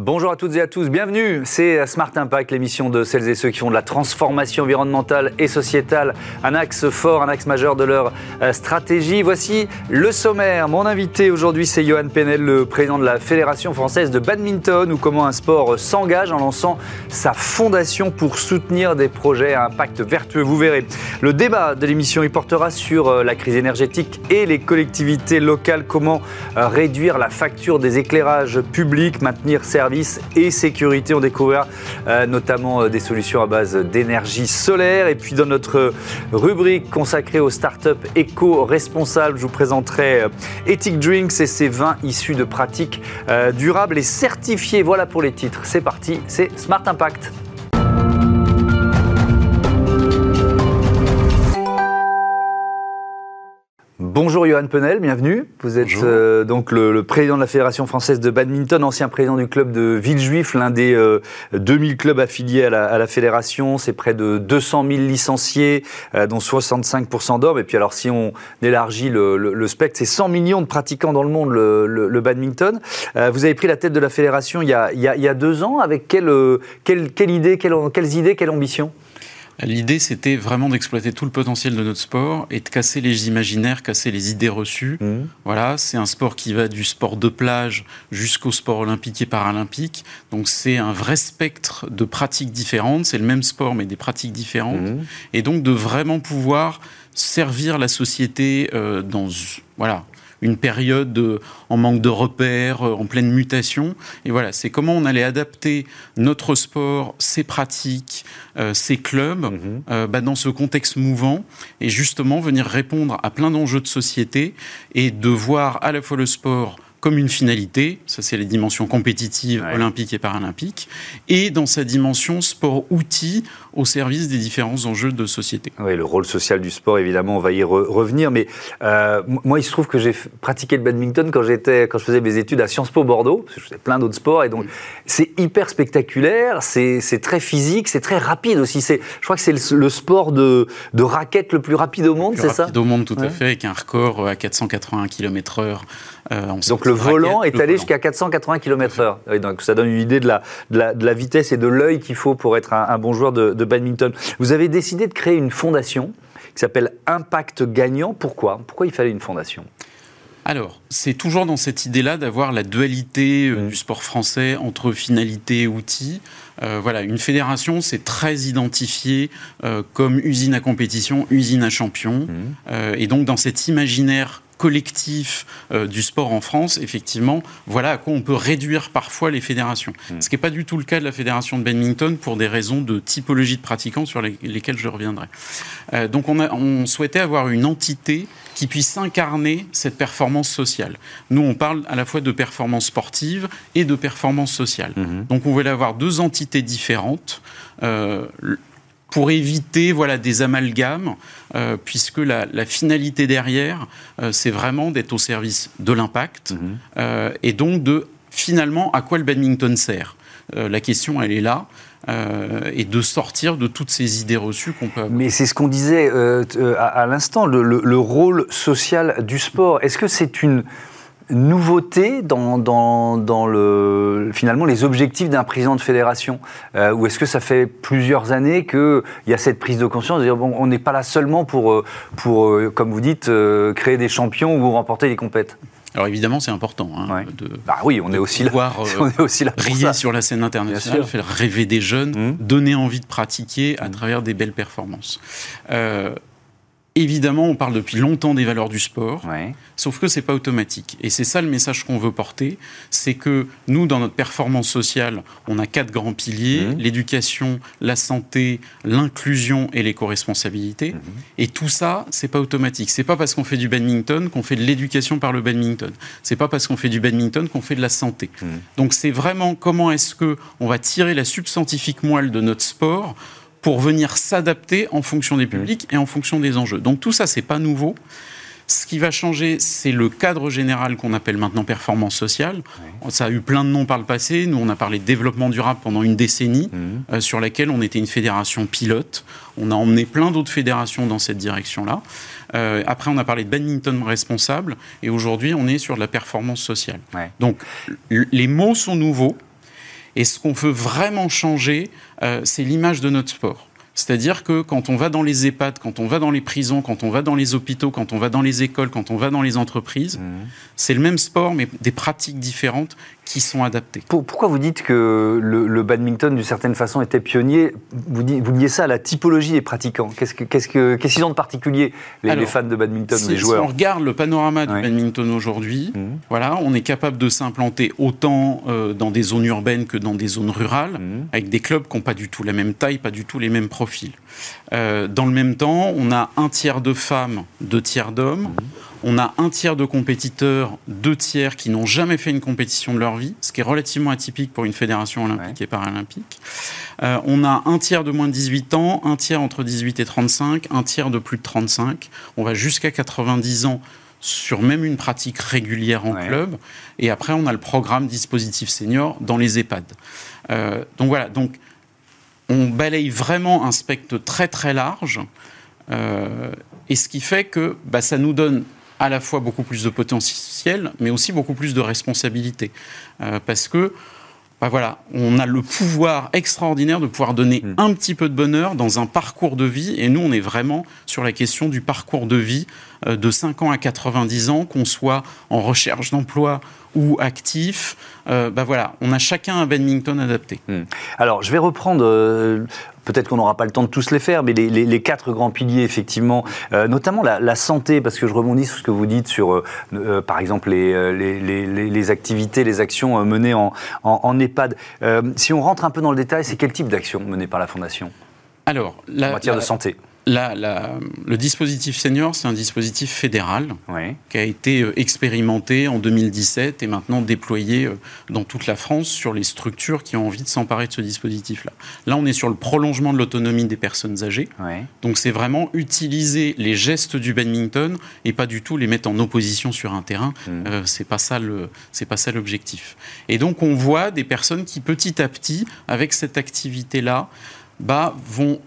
Bonjour à toutes et à tous, bienvenue. C'est Smart Impact, l'émission de celles et ceux qui font de la transformation environnementale et sociétale un axe fort, un axe majeur de leur euh, stratégie. Voici le sommaire. Mon invité aujourd'hui, c'est Johan Penel, le président de la Fédération française de badminton, ou comment un sport s'engage en lançant sa fondation pour soutenir des projets à impact vertueux. Vous verrez. Le débat de l'émission, il portera sur euh, la crise énergétique et les collectivités locales, comment euh, réduire la facture des éclairages publics, maintenir et sécurité. On découvrira euh, notamment euh, des solutions à base d'énergie solaire. Et puis dans notre rubrique consacrée aux startups éco-responsables, je vous présenterai euh, Ethic Drinks et ses vins issus de pratiques durables et certifiés. Voilà pour les titres. C'est parti, c'est Smart Impact. Bonjour Johan Penel, bienvenue. Vous êtes euh, donc le, président de la Fédération française de badminton, ancien président du club de Villejuif, l'un des 2000 euh, clubs affiliés à la, fédération. C'est près de 200 000 licenciés, euh, dont 65% d'hommes. Et puis alors si on élargit le, spectre, c'est 100 millions de pratiquants dans le monde le, badminton. vous avez pris la tête de la fédération il y a, deux ans. Avec quelle, quelle, idée, quelles idées, quelle ambition? L'idée, c'était vraiment d'exploiter tout le potentiel de notre sport et de casser les imaginaires, casser les idées reçues. Mmh. Voilà, c'est un sport qui va du sport de plage jusqu'au sport olympique et paralympique. Donc, c'est un vrai spectre de pratiques différentes. C'est le même sport, mais des pratiques différentes. Mmh. Et donc, de vraiment pouvoir servir la société euh, dans voilà une période en manque de repères, euh, en pleine mutation. Et voilà, c'est comment on allait adapter notre sport, ses pratiques, euh, ses clubs mhm. bah, dans ce contexte mouvant et justement venir répondre à plein d'enjeux de société et de voir à la fois le sport comme une finalité, ça c'est les dimensions compétitives, olympiques et paralympiques, et dans sa dimension sport-outil au service des différents enjeux de société. Oui, le rôle social du sport, évidemment, on va y revenir, mais euh, moi il se trouve que j'ai pratiqué le badminton quand, quand je faisais mes études à Sciences Po Bordeaux, parce que je faisais plein d'autres sports, et donc c'est hyper spectaculaire, c'est, très physique, c'est très rapide aussi. Je crois que c'est le, sport de, de raquette le plus rapide au monde, c'est ça? Le plus rapide au monde, tout à fait, avec un record à 480 km/h donc le volant est allé jusqu'à 480 km/h. donc ça donne une idée de la, de la, vitesse et de l'œil qu'il faut pour être un, bon joueur de, badminton. Vous avez décidé de créer une fondation qui s'appelle Impact Gagnant. Pourquoi? Pourquoi il fallait une fondation? Alors, c'est toujours dans cette idée-là d'avoir la dualité euh, mmh. du sport français entre finalité et outils. Euh, voilà, une fédération, c'est très identifié comme usine à compétition, usine à champion. Mmh. et donc, dans cet imaginaire collectif euh, du sport en France, effectivement, voilà à quoi on peut réduire parfois les fédérations. Hmm. Ce qui n'est pas du tout le cas de la fédération de badminton pour des raisons de typologie de pratiquants sur lesquelles je reviendrai. Euh, donc on, a, on souhaitait avoir une entité qui puisse incarner cette performance sociale. Nous, on parle à la fois de performance sportive et de performance sociale. Hmm. Donc on voulait avoir deux entités différentes. Euh, pour éviter voilà, des amalgames, euh, puisque la, finalité derrière, euh, c'est vraiment d'être au service de l'impact mhm. euh, et donc de finalement à quoi le badminton sert. la question, elle est là. et de sortir de toutes ces idées reçues qu'on peut avoir. Mais c'est ce qu'on disait à, l'instant, le, rôle social du sport. Est-ce que c'est une nouveauté dans, dans, le, finalement les objectifs d'un président de fédération euh, Ou est-ce que ça fait plusieurs années qu'il y a cette prise de conscience de dire bon, on n'est pas là seulement pour, euh, pour euh, comme vous dites, créer des champions ou remporter des compètes? Alors évidemment, c'est important hein, de, bah oui, on est aussi pouvoir on est aussi là briller sur la scène internationale, faire rêver des jeunes, mmh. donner envie de pratiquer à mmh. travers des belles performances. Évidemment, on parle depuis longtemps des valeurs du sport, sauf que c'est pas automatique. Et c'est ça le message qu'on veut porter, c'est que nous, dans notre performance sociale, on a quatre grands piliers mmh. l'éducation, la santé, l'inclusion et l'éco-responsabilité. Mmh. Et tout ça, c'est pas automatique. C'est pas parce qu'on fait du badminton qu'on fait de l'éducation par le badminton. C'est pas parce qu'on fait du badminton qu'on fait de la santé. Mmh. Donc c'est vraiment comment est-ce que on va tirer la substantifique moelle de notre sport pour venir s'adapter en fonction des publics et en fonction des enjeux. Donc tout ça, c'est pas nouveau. Ce qui va changer, c'est le cadre général qu'on appelle maintenant performance sociale. Ça a eu plein de noms par le passé. Nous, on a parlé de développement durable pendant une décennie, mhm. euh, sur laquelle on était une fédération pilote. On a emmené plein d'autres fédérations dans cette direction-là. Euh, après, on a parlé de badminton responsable, et aujourd'hui, on est sur de la performance sociale. Donc, les mots sont nouveaux. Et ce qu'on veut vraiment changer, c'est l'image de notre sport. C'est-à-dire que quand on va dans les EHPAD, quand on va dans les prisons, quand on va dans les hôpitaux, quand on va dans les écoles, quand on va dans les entreprises, mmh. c'est le même sport, mais des pratiques différentes qui sont adaptées. Pourquoi vous dites que le, badminton, d'une certaine façon, était pionnier? Vous, vous liez ça à la typologie des pratiquants. Qu'est-ce qu'ils que, ont de particulier, les, fans de badminton si, les joueurs? Si on regarde le panorama du badminton aujourd'hui, mmh. voilà, on est capable de s'implanter autant euh, dans des zones urbaines que dans des zones rurales, mmh. avec des clubs qui n'ont pas du tout la même taille, pas du tout les mêmes profils. Euh, dans le même temps, on a un tiers de femmes, deux tiers d'hommes. Mmh. On a un tiers de compétiteurs, deux tiers qui n'ont jamais fait une compétition de leur vie, ce qui est relativement atypique pour une fédération olympique et paralympique. Euh, on a un tiers de moins de 18 ans, un tiers entre 18 et 35, un tiers de plus de 35. On va jusqu'à 90 ans sur même une pratique régulière en club. Et après, on a le programme dispositif senior dans les EHPAD. Euh, donc voilà, donc on balaye vraiment un spectre très très large. Euh, et ce qui fait que bah, ça nous donne à la fois beaucoup plus de potentiel, mais aussi beaucoup plus de responsabilité. Euh, parce que, bah voilà, on a le pouvoir extraordinaire de pouvoir donner mm. un petit peu de bonheur dans un parcours de vie. Et nous, on est vraiment sur la question du parcours de vie euh, de 5 ans à 90 ans, qu'on soit en recherche d'emploi ou actif, euh, bah voilà, on a chacun un badminton adapté. Hmm. Alors, je vais reprendre. Euh, peut-être qu'on n'aura pas le temps de tous les faire, mais les, quatre grands piliers, effectivement, euh, notamment la, santé, parce que je rebondis sur ce que vous dites sur, par exemple, les, les, activités, les actions menées en, en, EHPAD. si on rentre un peu dans le détail, c'est quel type d'action menée par la Fondation? Alors, en matière de santé le dispositif senior, c'est un dispositif fédéral qui a été euh, expérimenté en 2017 et maintenant déployé euh, dans toute la France sur les structures qui ont envie de s'emparer de ce dispositif-là. Là, on est sur le prolongement de l'autonomie des personnes âgées. Donc, c'est vraiment utiliser les gestes du badminton et pas du tout les mettre en opposition sur un terrain. Ce mmh. Euh, c'est pas ça le, c'est pas ça l'objectif. Et donc, on voit des personnes qui petit à petit, avec cette activité-là, bah, vont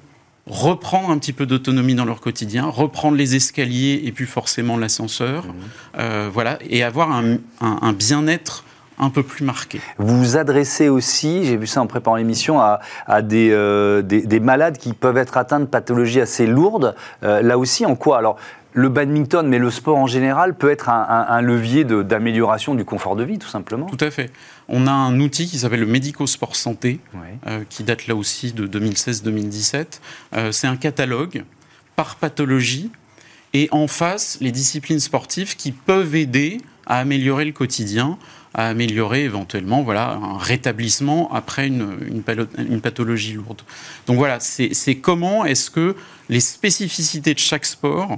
reprendre un petit peu d'autonomie dans leur quotidien, reprendre les escaliers et puis forcément l'ascenseur, mmh. euh, voilà, et avoir un, bien-être un peu plus marqué. Vous vous adressez aussi, j'ai vu ça en préparant l'émission, à, euh, des, des, malades qui peuvent être atteints de pathologies assez lourdes. Euh, là aussi, en quoi? Alors, le badminton, mais le sport en général, peut être un, levier d'amélioration du confort de vie, tout simplement. Tout à fait. On a un outil qui s'appelle le Médico-Sport Santé, euh, qui date là aussi de 2016-2017. Euh, c'est un catalogue par pathologie et en face les disciplines sportives qui peuvent aider à améliorer le quotidien, à améliorer éventuellement voilà, un rétablissement après une, une pathologie lourde. Donc voilà, c'est comment est-ce que les spécificités de chaque sport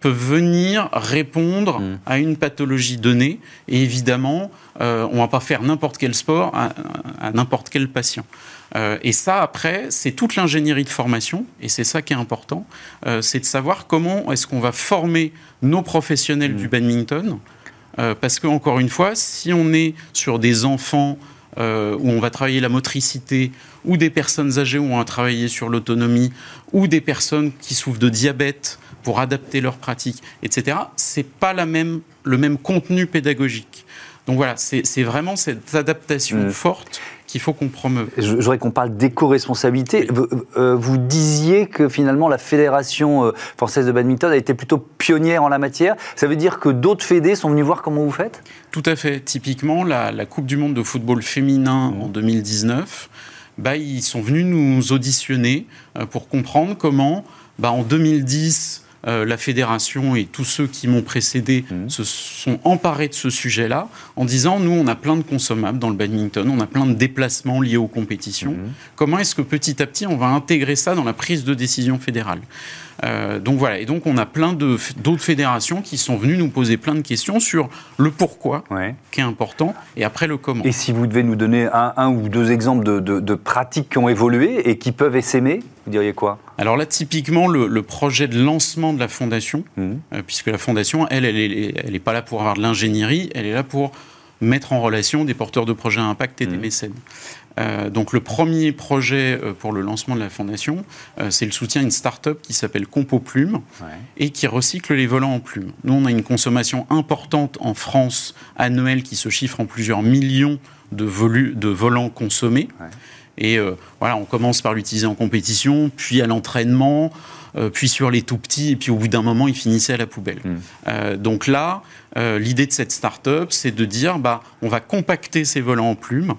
peuvent venir répondre mm. à une pathologie donnée. Et évidemment, euh, on ne va pas faire n'importe quel sport à, n'importe quel patient. Euh, et ça, après, c'est toute l'ingénierie de formation, et c'est ça qui est important, euh, c'est de savoir comment est-ce qu'on va former nos professionnels du mm. Badminton. parce que, encore une fois, si on est sur des enfants où on va travailler la motricité, ou des personnes âgées où on va travailler sur l'autonomie, ou des personnes qui souffrent de diabète, pour adapter leurs pratiques, etc., c'est pas la même, le même contenu pédagogique. Donc voilà, c'est vraiment cette adaptation mmh. forte qu'il faut qu'on promeuve. Je voudrais qu'on parle d'éco-responsabilité. Euh, vous, disiez que finalement la Fédération euh, française de badminton a été plutôt pionnière en la matière. Ça veut dire que d'autres fédés sont venus voir comment vous faites? Tout à fait. Typiquement, la, Coupe du Monde de football féminin mmh. en 2019, bah, ils sont venus nous auditionner euh, pour comprendre comment, bah, en 2010, euh, la fédération et tous ceux qui m'ont précédé mmh. se sont emparés de ce sujet-là en disant nous, on a plein de consommables dans le badminton, on a plein de déplacements liés aux compétitions. Mmh. Comment est-ce que petit à petit, on va intégrer ça dans la prise de décision fédérale? Euh, donc voilà, et donc on a plein d'autres fédérations qui sont venues nous poser plein de questions sur le pourquoi, qui est important, et après le comment. Et si vous devez nous donner un, ou deux exemples de, pratiques qui ont évolué et qui peuvent essaimer, vous diriez quoi? Alors là, typiquement, le, projet de lancement de la fondation, mmh. euh, puisque la fondation, elle, elle n'est elle est pas là pour avoir de l'ingénierie, elle est là pour mettre en relation des porteurs de projets à impact et des mmh. mécènes. Euh, donc le premier projet euh, pour le lancement de la fondation, euh, c'est le soutien à une start-up qui s'appelle Compo Plume et qui recycle les volants en plumes. Nous, on a une consommation importante en France annuelle qui se chiffre en plusieurs millions de, de volants consommés. Et voilà, on commence par l'utiliser en compétition, puis à l'entraînement, puis sur les tout petits, et puis au bout d'un moment, il finissait à la poubelle. Hmm. donc là, l'idée de cette start-up, c'est de dire, bah, on va compacter ces volants en plumes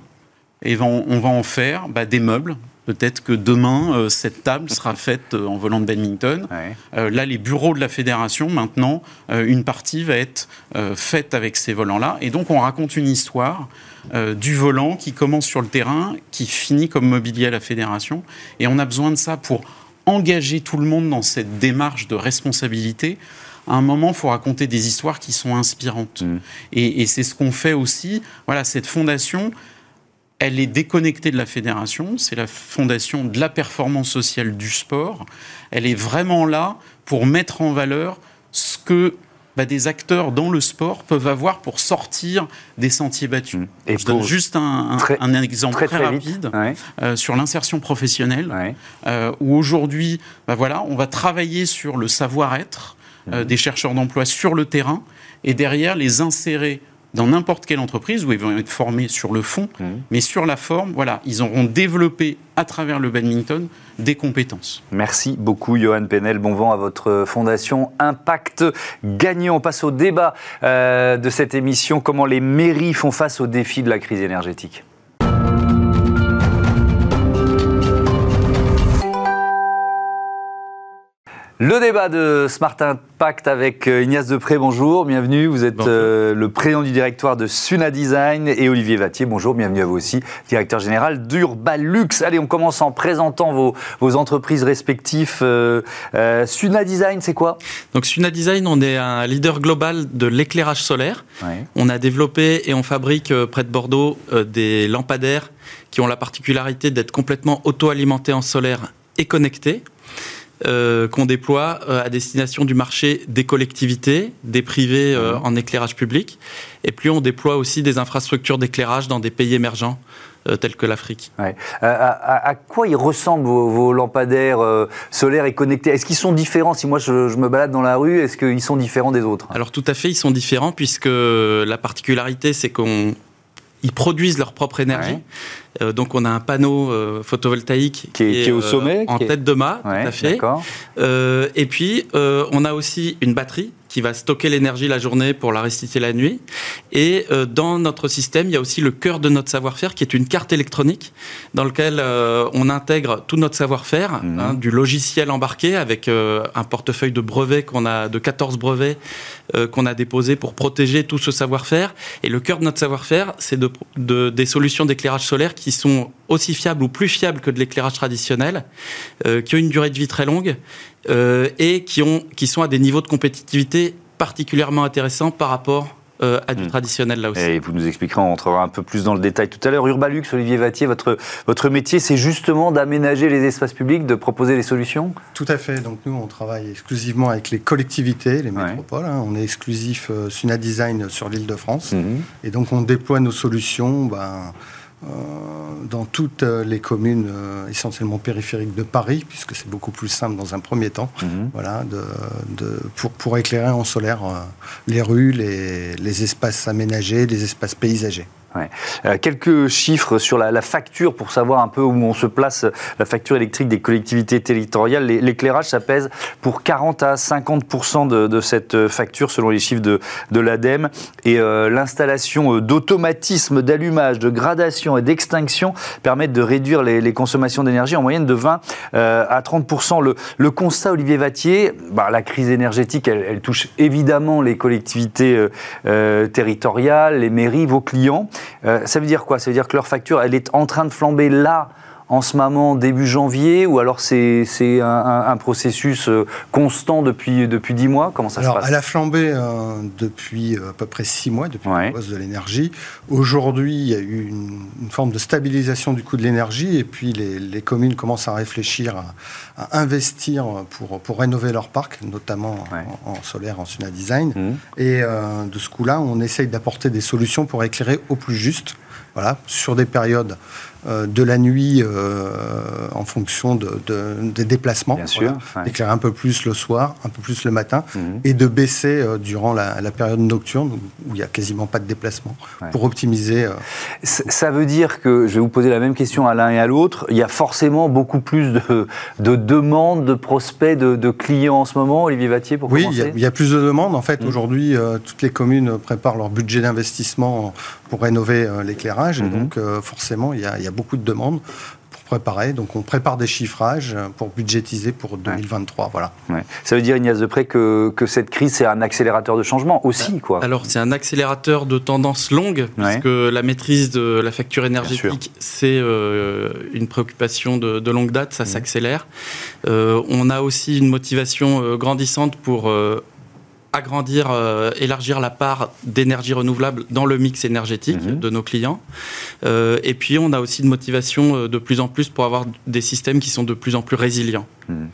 et on va en faire bah, des meubles. Peut-être que demain, euh, cette table sera faite euh, en volant de badminton. Euh, là, les bureaux de la fédération, maintenant, une partie va être faite avec ces volants-là. Et donc, on raconte une histoire du volant qui commence sur le terrain, qui finit comme mobilier à la fédération. Et on a besoin de ça pour engager tout le monde dans cette démarche de responsabilité à un moment, il faut raconter des histoires qui sont inspirantes. Mmh. Et, et c'est ce qu'on fait aussi. Voilà, cette fondation, elle est déconnectée de la fédération, c'est la fondation de la performance sociale du sport. Elle est vraiment là pour mettre en valeur ce que bah, des acteurs dans le sport peuvent avoir pour sortir des sentiers battus. Et Je donne juste un, exemple très, rapide euh, sur l'insertion professionnelle, euh, où aujourd'hui, bah, voilà, on va travailler sur le savoir-être euh, mmh. des chercheurs d'emploi sur le terrain et derrière les insérer dans n'importe quelle entreprise où ils vont être formés sur le fond, mmh. mais sur la forme, voilà, ils auront développé à travers le badminton des compétences. Merci beaucoup, Johan Penel. Bon vent à votre fondation Impact Gagnant. On passe au débat euh, de cette émission. Comment les mairies font face aux défis de la crise énergétique? Le débat de Smart Impact avec euh, Ignace Depré, bonjour, bienvenue. Vous êtes euh, le président du directoire de Suna Design et Olivier Vattier, bonjour, bienvenue à vous aussi, directeur général d'Urbalux. Allez, on commence en présentant vos, vos entreprises respectives. Euh, Suna Design, c'est quoi? Donc Suna Design, on est un leader global de l'éclairage solaire. On a développé et on fabrique près de Bordeaux des lampadaires qui ont la particularité d'être complètement auto-alimentés en solaire et connectés. Euh, qu'on déploie euh, à destination du marché des collectivités, des privés euh, mhm. en éclairage public. Et puis on déploie aussi des infrastructures d'éclairage dans des pays émergents. tels que l'Afrique. À, quoi ils ressemblent vos, lampadaires solaires et connectés? Est-ce qu'ils sont différents? Si moi je, je, me balade dans la rue, est-ce qu'ils sont différents des autres? Alors tout à fait, ils sont différents puisque la particularité c'est qu'on ils produisent leur propre énergie. Euh, donc on a un panneau euh, photovoltaïque qui est, au sommet, en tête de mât, tout à fait. Euh, et puis on a aussi une batterie qui va stocker l'énergie la journée pour la restituer la nuit. Et euh, dans notre système, il y a aussi le cœur de notre savoir-faire, qui est une carte électronique dans lequel euh, on intègre tout notre savoir-faire, mhm. hein, du logiciel embarqué avec euh, un portefeuille de brevets qu'on a, de 14 brevets qu'on a déposé pour protéger tout ce savoir-faire. Et le cœur de notre savoir-faire, c'est de, de, des solutions d'éclairage solaire qui sont aussi fiables ou plus fiables que de l'éclairage traditionnel, qui ont une durée de vie très longue euh, et qui, ont, qui sont à des niveaux de compétitivité particulièrement intéressants par rapport euh, à du hmm. traditionnel là aussi. Et vous nous expliquerez, on entrera un peu plus dans le détail tout à l'heure. Urbalux, Olivier Vattier, votre, votre métier, c'est justement d'aménager les espaces publics, de proposer les solutions? Tout à fait. Donc nous, on travaille exclusivement avec les collectivités, les métropoles. Hein. On est exclusif euh, Suna Design sur l'île de France. Mhm. Et donc on déploie nos solutions. Ben, euh, dans toutes euh, les communes euh, essentiellement périphériques de Paris, puisque c'est beaucoup plus simple dans un premier temps, mhm. voilà, de, pour, pour, éclairer en solaire les rues, les, les espaces aménagés, les espaces paysagers. Euh, quelques chiffres sur la, facture pour savoir un peu où on se place, la facture électrique des collectivités territoriales. L'éclairage, ça pèse pour 40 à 50% de, de, cette facture selon les chiffres de, de l'ADEME. Et euh, l'installation euh, d'automatismes d'allumage, de gradation et d'extinction permettent de réduire les, consommations d'énergie en moyenne de 20 à 30 le, le, constat, Olivier Vattier, bah, la crise énergétique, elle, elle, touche évidemment les collectivités territoriales, les mairies, vos clients. Euh, ça veut dire quoi? Ça veut dire que leur facture, elle est en train de flamber là en ce moment début janvier ou alors c'est un, processus constant depuis, depuis 10 mois? Comment ça se passe? Elle a flambé depuis à peu près 6 mois, depuis la hausse de l'énergie. Aujourd'hui, il y a eu une, forme de stabilisation du coût de l'énergie et puis les, communes commencent à réfléchir à, investir pour, pour rénover leur parc, notamment en, solaire, en Suna Design. Mmh. Et de ce coup-là, on essaye d'apporter des solutions pour éclairer au plus juste, voilà, sur des périodes euh, de la nuit euh, en fonction de, des déplacements. Bien sûr. Éclairer un peu plus le soir, un peu plus le matin, mhm. et de baisser euh, durant la, période nocturne où il n'y a quasiment pas de déplacement pour optimiser. Ça veut dire que, je vais vous poser la même question à l'un et à l'autre, il y a forcément beaucoup plus de, de demandes, de prospects, de, clients en ce moment, Olivier Vattier, pour oui, commencer Oui, il y, a plus de demandes. En fait, mhm. aujourd'hui, toutes les communes préparent leur budget d'investissement pour rénover l'éclairage, et mhm. donc forcément, il y a beaucoup de demandes pour préparer. Donc on prépare des chiffrages pour budgétiser pour 2023. Voilà. Ça veut dire, Ignace Depré, que, que cette crise, c'est un accélérateur de changement aussi quoi. Alors c'est un accélérateur de tendance longue, puisque la maîtrise de la facture énergétique, c'est euh, une préoccupation de, longue date, ça mmh. s'accélère. Euh, on a aussi une motivation euh, grandissante pour agrandir, euh, élargir la part d'énergie renouvelable dans le mix énergétique mhm. de nos clients. Euh, et puis, on a aussi une motivation euh, de plus en plus pour avoir des systèmes qui sont de plus en plus résilients. Mhm.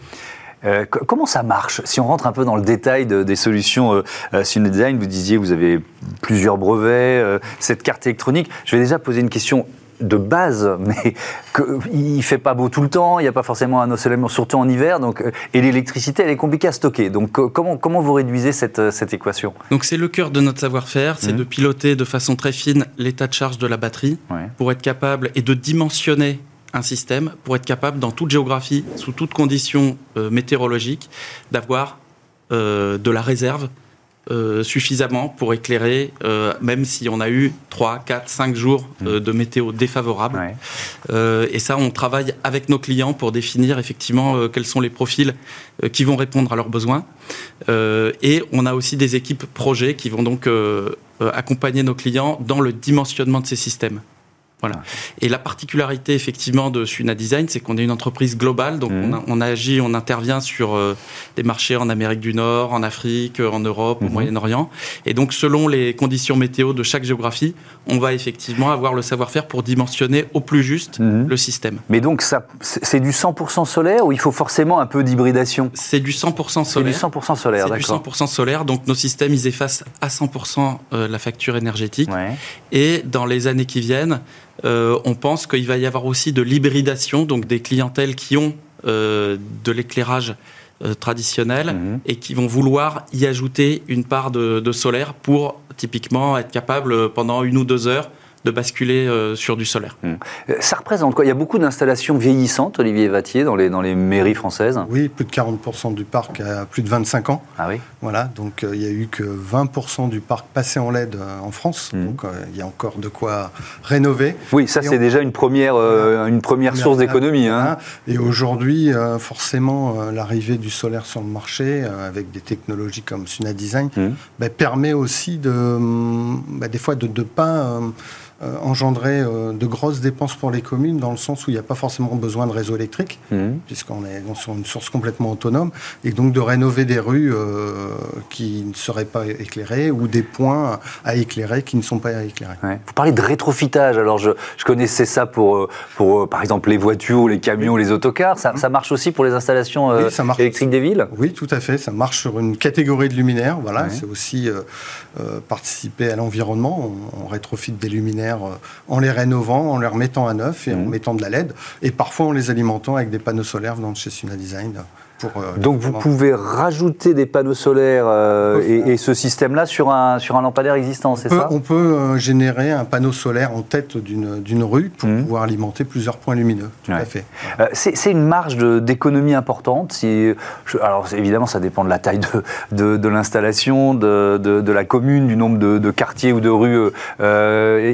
comment ça marche? Si on rentre un peu dans le détail des solutions Sune Design, vous disiez vous avez plusieurs brevets, cette carte électronique. Je vais déjà poser une question de base, mais que, il fait pas beau tout le temps, il n'y a pas forcément un ensoleillement, surtout en hiver, donc, euh, et l'électricité, elle est compliquée à stocker. Donc comment, comment vous réduisez cette, euh, cette équation? Donc c'est le cœur de notre savoir-faire, c'est mmh. de piloter de façon très fine l'état de charge de la batterie pour être capable et de dimensionner un système pour être capable, dans toute géographie, sous toutes conditions euh, météorologiques, d'avoir de la réserve euh, suffisamment pour éclairer, euh, même si on a eu 3, 4, 5 jours euh, mm. de météo défavorable. et ça, on travaille avec nos clients pour définir effectivement quels sont les profils qui vont répondre à leurs besoins. et on a aussi des équipes projets qui vont donc accompagner nos clients dans le dimensionnement de ces systèmes. Voilà. Et la particularité effectivement de Suna Design, c'est qu'on est une entreprise globale, donc mmh. on, agit, on intervient sur euh, des marchés en Amérique du Nord, en Afrique, en Europe, au mmh. Moyen-Orient. Et donc selon les conditions météo de chaque géographie, on va effectivement avoir le savoir-faire pour dimensionner au plus juste mmh. le système. Mais donc ça, c'est du 100% solaire ou il faut forcément un peu d'hybridation? C'est du 100% solaire. C'est du 100% solaire, d'accord. C'est du 100% solaire, donc nos systèmes ils effacent à 100% euh, la facture énergétique. Et dans les années qui viennent, euh, on pense qu'il va y avoir aussi de l'hybridation, donc des clientèles qui ont euh, de l'éclairage euh, traditionnel mhm. et qui vont vouloir y ajouter une part de, solaire pour typiquement être capable pendant une ou deux heures de basculer euh, sur du solaire. Hmm. Ça représente quoi? Il y a beaucoup d'installations vieillissantes, Olivier Vattier, dans les, dans les mairies françaises? Oui, plus de 40% du parc a plus de 25 ans. Ah oui Voilà, donc euh, il n'y a eu que 20% du parc passé en LED euh, en France, hmm. donc il y a encore de quoi rénover. Oui, ça c'est déjà une première, une première source d'économie. Hein. Et aujourd'hui, forcément, l'arrivée du solaire sur le marché, avec des technologies comme Suna Design, hmm. bah, permet aussi de, bah, des fois de ne pas euh, engendrer euh, de grosses dépenses pour les communes dans le sens où il n'y a pas forcément besoin de réseau électrique, mmh. puisqu'on est sur une source complètement autonome, et donc de rénover des rues euh, qui ne seraient pas éclairées ou des points à éclairer qui ne sont pas éclairés. Vous parlez de rétrofitage, alors je, je connaissais ça pour, pour par exemple les voitures, les camions, les autocars, ça, ça, marche aussi pour les installations électriques des villes? Oui, tout à fait, ça marche sur une catégorie de luminaires, voilà, c'est aussi participer à l'environnement, on, on rétrofite des luminaires euh, en les rénovant, en les remettant à neuf et en mhm. mettant de la LED, et parfois en les alimentant avec des panneaux solaires dans chez Suna Design. Euh, Donc vous pouvez rajouter des panneaux solaires euh, et, ce système-là sur un, sur un lampadaire existant, c'est ça On peut euh, générer un panneau solaire en tête d'une rue pour mmh. pouvoir alimenter plusieurs points lumineux. Tout à fait. c'est une marge d'économie importante. Si, alors évidemment, ça dépend de la taille de, de, l'installation, de, de, la commune, du nombre de, quartiers ou de rues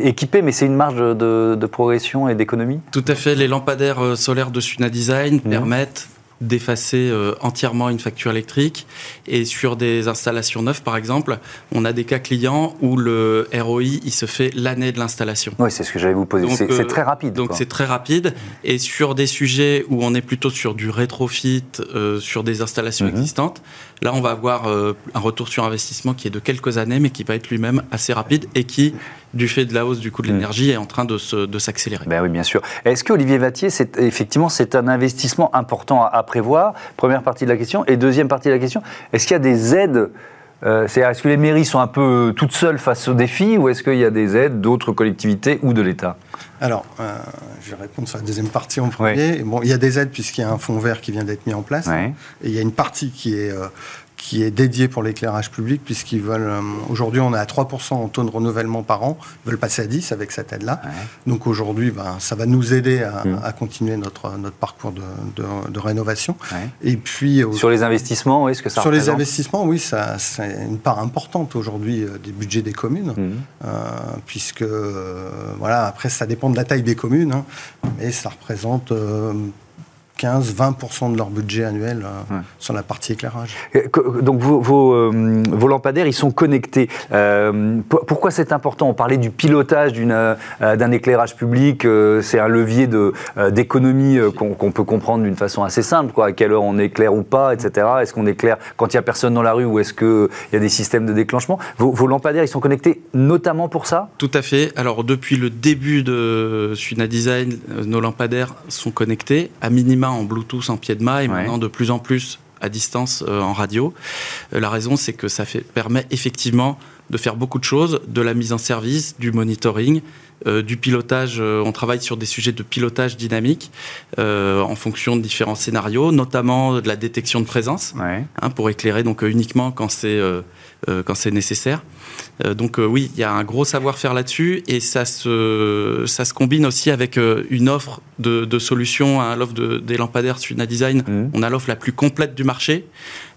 équipés, mais c'est une marge de, progression et d'économie? Tout à fait. Les lampadaires solaires de Suna Design mmh. permettent d'effacer euh, entièrement une facture électrique. Et sur des installations neuves, par exemple, on a des cas clients où le ROI, il se fait l'année de l'installation. Oui, c'est ce que j'allais vous poser. C'est euh, très rapide. Donc c'est très rapide. Et sur des sujets où on est plutôt sur du rétrofit, euh, sur des installations mhm. existantes, là, on va avoir un retour sur investissement qui est de quelques années, mais qui va être lui-même assez rapide et qui du fait de la hausse du coût de mm. l'énergie, est en train de, s'accélérer. Ben oui, bien sûr. Est-ce que Olivier Vattier, c'est, effectivement, c'est un investissement important à, prévoir? Première partie de la question. Et deuxième partie de la question, est-ce qu'il y a des aides euh, c'est, est-ce que les mairies sont un peu toutes seules face aux défis ou est-ce qu'il y a des aides d'autres collectivités ou de l'État? Alors, euh, je vais répondre sur la deuxième partie en premier. Bon, il y a des aides puisqu'il y a un fonds vert qui vient d'être mis en place. Et il y a une partie qui est euh, qui est dédié pour l'éclairage public, puisqu'ils veulent. Euh, aujourd'hui, on est à 3% en taux de renouvellement par an. Ils veulent passer à 10 avec cette aide-là. Donc aujourd'hui, ben, ça va nous aider à, mmh. continuer notre, notre parcours de, de, rénovation. Et puis. Sur les investissements, est-ce que ça Sur les investissements, oui, ça, c'est une part importante aujourd'hui euh, des budgets des communes, mmh. euh, puisque, voilà, après, ça dépend de la taille des communes, hein, mais ça représente. 15-20% de leur budget annuel euh, sur la partie éclairage. Donc vos, euh, vos, lampadaires, ils sont connectés. Euh, pourquoi c'est important? On parlait du pilotage d'un éclairage public, c'est un levier d'économie qu'on peut comprendre d'une façon assez simple, quoi, à quelle heure on éclaire ou pas, etc. Est-ce qu'on éclaire quand il n'y a personne dans la rue ou est-ce qu'il y a des systèmes de déclenchement? Vos, vos, lampadaires, ils sont connectés notamment pour ça? Tout à fait. Alors depuis le début de Suna Design, nos lampadaires sont connectés à minima en Bluetooth en pied de main et maintenant de plus en plus à distance euh, en radio. Euh, la raison, c'est que ça fait, permet effectivement de faire beaucoup de choses, de la mise en service, du monitoring, euh, du pilotage. on travaille sur des sujets de pilotage dynamique en fonction de différents scénarios, notamment de la détection de présence, hein, pour éclairer donc uniquement quand c'est quand c'est nécessaire. Euh, donc euh, oui, il y a un gros savoir-faire là-dessus et ça se, ça se combine aussi avec euh, une offre de, solutions, à l'offre des lampadaires Suna Design. Mmh. On a l'offre la plus complète du marché.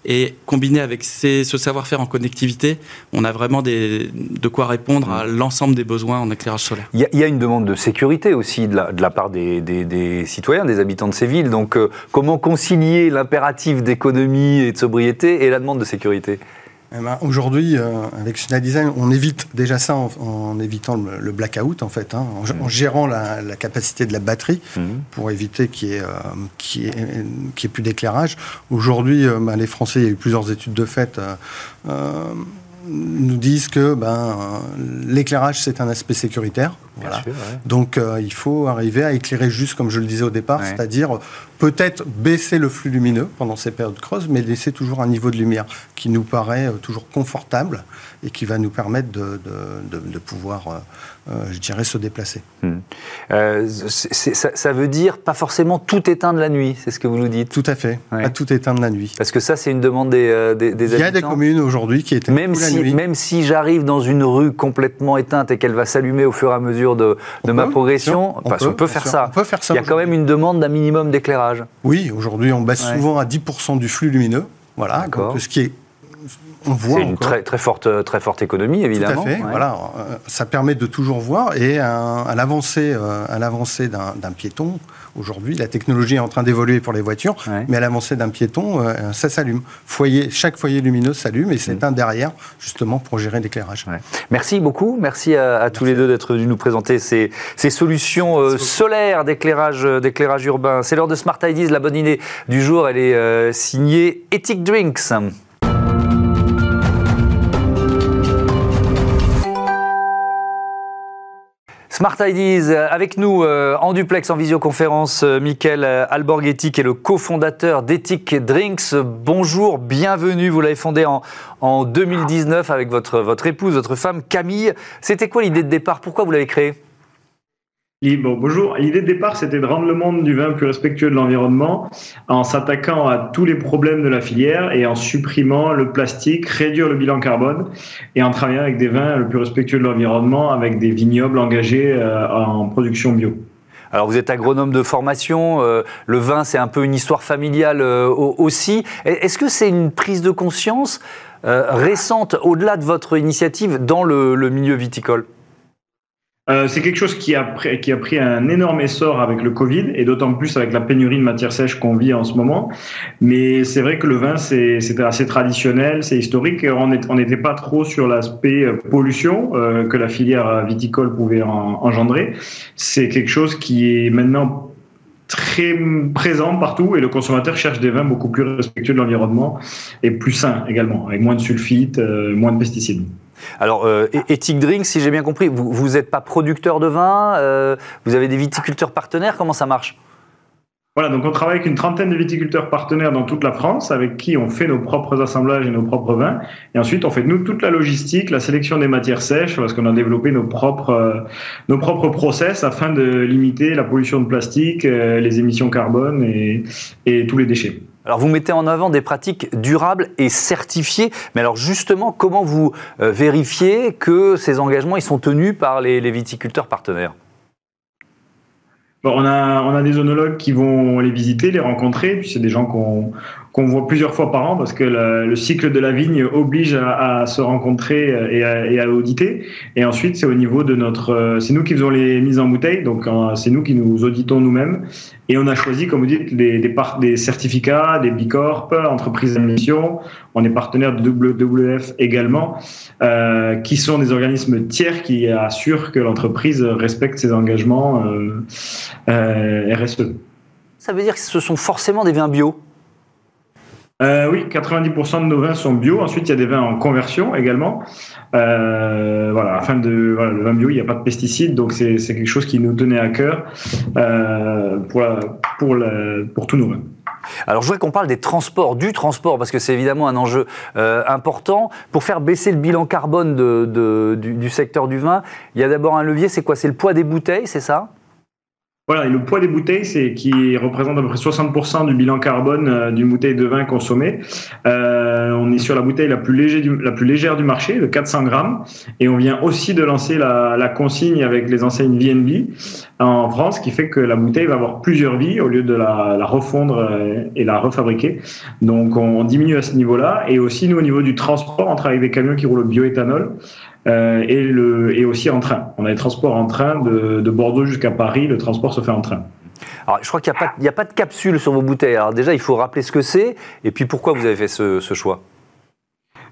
Et combiné avec ce savoir-faire en connectivité, on a vraiment des, de quoi répondre à mmh. l'ensemble des besoins en éclairage solaire. Il y, a une demande de sécurité aussi de la, de la part des, des, citoyens, des habitants de ces villes. Donc comment concilier l'impératif d'économie et de sobriété et la demande de sécurité? Eh ben, aujourd'hui, euh, avec Suna Design, on évite déjà ça en, évitant le, blackout, en fait, hein, en, gérant la, capacité de la batterie mmh. pour éviter qu'il n'y ait, euh, plus d'éclairage. Aujourd'hui, euh, ben, les Français, il y a eu plusieurs études de fait nous disent que ben, l'éclairage, c'est un aspect sécuritaire. Voilà. Donc euh, il faut arriver à éclairer juste comme je le disais au départ, c'est-à-dire peut-être baisser le flux lumineux pendant ces périodes creuses, mais laisser toujours un niveau de lumière qui nous paraît euh, toujours confortable et qui va nous permettre de, de, pouvoir, euh, je dirais, se déplacer. Hmm. ça, veut dire pas forcément tout éteindre la nuit, c'est ce que vous nous dites Tout à fait, pas tout éteindre la nuit. Parce que ça, c'est une demande des, des, des habitants. Il y a des communes aujourd'hui qui étaient même si, Même si j'arrive dans une rue complètement éteinte et qu'elle va s'allumer au fur et à mesure de, ma progression, on, peut, faire ça. Il y a quand même une demande d'un minimum d'éclairage. Oui, aujourd'hui, on baisse souvent à 10% du flux lumineux. Voilà, donc, ce qui est on voit. C'est une très, très, forte, très forte économie, évidemment. Tout à fait. Voilà, euh, ça permet de toujours voir. Et à, l'avancée, euh, à l'avancée d'un piéton, Aujourd'hui, la technologie est en train d'évoluer pour les voitures, mais à l'avancée d'un piéton, euh, ça s'allume. Foyer, chaque foyer lumineux s'allume et c'est mm. un derrière, justement, pour gérer l'éclairage. Merci beaucoup. Merci à, tous les deux d'être venus nous présenter ces, solutions euh, solaires d'éclairage, euh, d'éclairage urbain. C'est l'heure de Smart Ideas. La bonne idée du jour, elle est signée Ethic Drinks. Smart euh, avec nous euh, en duplex, en visioconférence, euh, Michael Alborghetti, qui est le cofondateur d'Ethic Drinks. Bonjour, bienvenue. Vous l'avez fondé en, en 2019 avec votre, votre épouse, votre femme Camille. C'était quoi l'idée de départ? Pourquoi vous l'avez créé bonjour. L'idée de départ, c'était de rendre le monde du vin plus respectueux de l'environnement en s'attaquant à tous les problèmes de la filière et en supprimant le plastique, réduire le bilan carbone et en travaillant avec des vins le plus respectueux de l'environnement, avec des vignobles engagés euh, en production bio. Alors vous êtes agronome de formation, euh, le vin c'est un peu une histoire familiale euh, aussi. Est-ce que c'est une prise de conscience récente au-delà de votre initiative dans le milieu viticole? Euh, c'est quelque chose qui a, pris, un énorme essor avec le Covid et d'autant plus avec la pénurie de matières sèches qu'on vit en ce moment. Mais c'est vrai que le vin, c'était assez traditionnel, c'est historique. Et on n'était pas trop sur l'aspect euh, pollution euh, que la filière viticole pouvait engendrer. C'est quelque chose qui est maintenant très présent partout et le consommateur cherche des vins beaucoup plus respectueux de l'environnement et plus sains également, avec moins de sulfites, moins de pesticides. Alors, euh, Ethic Drink, si j'ai bien compris, vous n'êtes pas producteur de vin, euh, vous avez des viticulteurs partenaires, comment ça marche? Voilà, donc on travaille avec une trentaine de viticulteurs partenaires dans toute la France, avec qui on fait nos propres assemblages et nos propres vins. Et ensuite, on fait nous toute la logistique, la sélection des matières sèches, parce qu'on a développé nos propres euh, nos propres process afin de limiter la pollution de plastique, euh, les émissions carbone et, et tous les déchets. Alors vous mettez en avant des pratiques durables et certifiées, mais alors justement, comment vous euh, vérifiez que ces engagements ils sont tenus par les, viticulteurs partenaires? On, a, des onologues qui vont les visiter, les rencontrer, puis c'est des gens qu'on qu'on voit plusieurs fois par an parce que le, cycle de la vigne oblige à, se rencontrer et à, et à, auditer. Et ensuite, c'est au niveau de notre, euh, c'est nous qui faisons les mises en bouteille, donc euh, c'est nous qui nous auditons nous-mêmes. Et on a choisi, comme vous dites, des, des, des certificats, des Bicorp, entreprises d'émission. On est partenaire de WWF également, euh, qui sont des organismes tiers qui assurent que l'entreprise respecte ses engagements euh, euh RSE. Ça veut dire que ce sont forcément des vins bio euh, oui, 90% de nos vins sont bio. Ensuite, il y a des vins en conversion également. Euh, voilà, afin de le vin bio, il n'y a pas de pesticides, donc c'est quelque chose qui nous tenait à cœur euh, pour, pour, tous nos vins. Alors je voudrais qu'on parle des transports, du transport, parce que c'est évidemment un enjeu important. Pour faire baisser le bilan carbone du, du secteur du vin, il y a d'abord un levier, c'est quoi? C'est le poids des bouteilles, c'est ça? Voilà, et le poids des bouteilles, c'est qui représente à peu près 60% du bilan carbone euh, d'une bouteille de vin consommée. Euh, on est sur la bouteille la plus, légère du, marché, de 400 grammes, et on vient aussi de lancer la, consigne avec les enseignes VNB en France, qui fait que la bouteille va avoir plusieurs vies au lieu de la, la refondre euh, et la refabriquer. Donc on diminue à ce niveau-là, et aussi nous au niveau du transport, on travaille avec des camions qui roulent au bioéthanol. Euh, et, le, et aussi en train. On a des transports en train de, de Bordeaux jusqu'à Paris, le transport se fait en train. Alors, je crois qu'il n'y a, a, pas de capsule sur vos bouteilles. Alors déjà, il faut rappeler ce que c'est, et puis pourquoi vous avez fait ce, ce choix?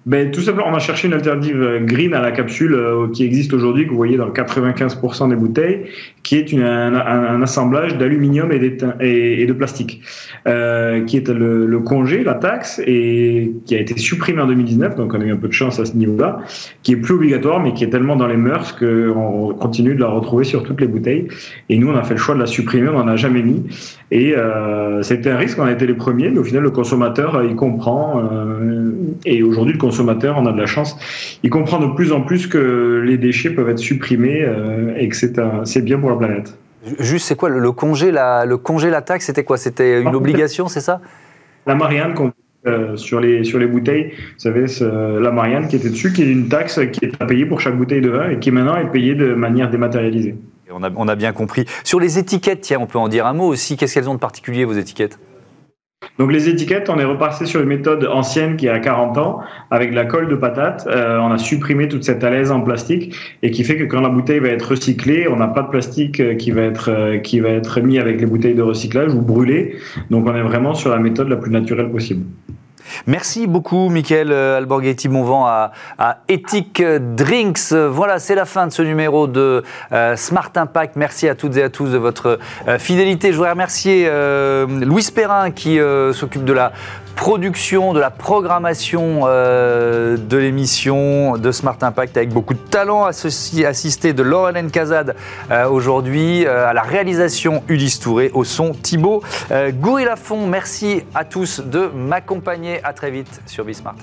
Ben, Tout simplement, on a cherché une alternative euh, green à la capsule euh, qui existe aujourd'hui, que vous voyez dans 95% des bouteilles, qui est un, assemblage d'aluminium et, de plastique, euh, qui est le, congé, la taxe, et qui a été supprimé en 2019, donc on a eu un peu de chance à ce niveau-là, qui est plus obligatoire, mais qui est tellement dans les mœurs qu'on continue de la retrouver sur toutes les bouteilles. Et nous, on a fait le choix de la supprimer, on n'en a jamais mis. Et euh, c'était un risque, on a été les premiers, mais au final, le consommateur, euh, il comprend. Et aujourd'hui, le consommateur, on a de la chance, il comprend de plus en plus que les déchets peuvent être supprimés et que c'est bien pour la planète. Juste, c'est quoi le, congé, la, le congé, la taxe, c'était quoi? C'était une obligation, c'est ça? La Marianne qu'on euh, sur, les, sur les bouteilles, vous savez, la Marianne qui était dessus, qui est une taxe qui est à payer pour chaque bouteille de vin et qui maintenant est payée de manière dématérialisée. On a, on a bien compris. Sur les étiquettes, tiens, on peut en dire un mot aussi. Qu'est-ce qu'elles ont de particulier, vos étiquettes? Donc les étiquettes, on est repassé sur une méthode ancienne qui a 40 ans, avec la colle de patate. Euh, on a supprimé toute cette alaise en plastique et qui fait que quand la bouteille va être recyclée, on n'a pas de plastique euh, qui va être euh, qui va être mis avec les bouteilles de recyclage ou brûlé. Donc on est vraiment sur la méthode la plus naturelle possible. Merci beaucoup, Michael Alborghetti. Bon vent à, à Ethic Drinks. Voilà, c'est la fin de ce numéro de euh, Smart Impact. Merci à toutes et à tous de votre euh, fidélité. Je voudrais remercier euh, Louis Perrin qui s'occupe de la production, de la programmation euh, de l'émission de Smart Impact avec beaucoup de talent assisté de Lauren Kazad euh, aujourd'hui, euh, à la réalisation Ulysse Touré, au son Thibaut Goury-Lafont. Merci à tous de m'accompagner. À très vite sur Bismart.